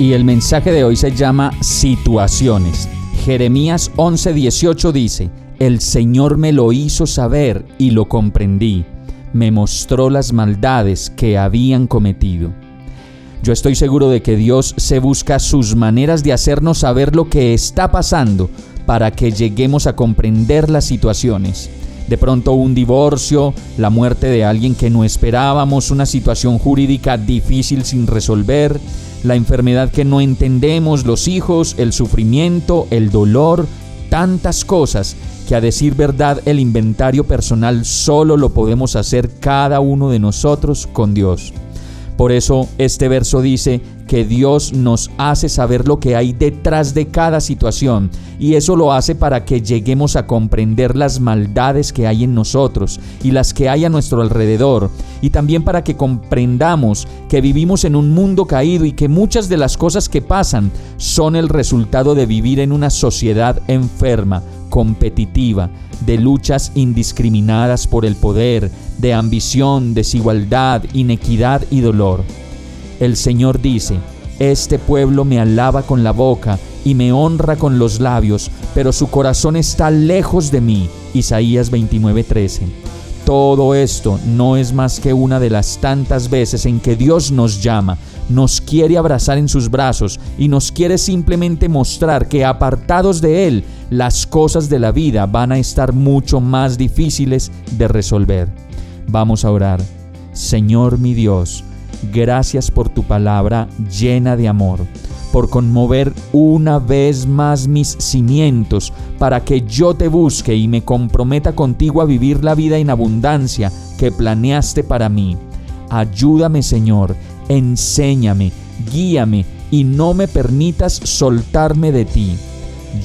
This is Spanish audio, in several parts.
Y el mensaje de hoy se llama Situaciones. Jeremías 11:18 dice, El Señor me lo hizo saber y lo comprendí me mostró las maldades que habían cometido. Yo estoy seguro de que Dios se busca sus maneras de hacernos saber lo que está pasando para que lleguemos a comprender las situaciones. De pronto un divorcio, la muerte de alguien que no esperábamos, una situación jurídica difícil sin resolver, la enfermedad que no entendemos, los hijos, el sufrimiento, el dolor, tantas cosas que a decir verdad el inventario personal solo lo podemos hacer cada uno de nosotros con Dios. Por eso este verso dice que Dios nos hace saber lo que hay detrás de cada situación y eso lo hace para que lleguemos a comprender las maldades que hay en nosotros y las que hay a nuestro alrededor y también para que comprendamos que vivimos en un mundo caído y que muchas de las cosas que pasan son el resultado de vivir en una sociedad enferma, competitiva, de luchas indiscriminadas por el poder, de ambición, desigualdad, inequidad y dolor. El Señor dice, Este pueblo me alaba con la boca y me honra con los labios, pero su corazón está lejos de mí. Isaías 29:13. Todo esto no es más que una de las tantas veces en que Dios nos llama nos quiere abrazar en sus brazos y nos quiere simplemente mostrar que apartados de Él, las cosas de la vida van a estar mucho más difíciles de resolver. Vamos a orar. Señor mi Dios, gracias por tu palabra llena de amor, por conmover una vez más mis cimientos para que yo te busque y me comprometa contigo a vivir la vida en abundancia que planeaste para mí. Ayúdame Señor enséñame, guíame y no me permitas soltarme de ti.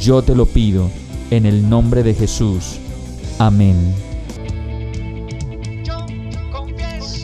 Yo te lo pido en el nombre de Jesús. Amén.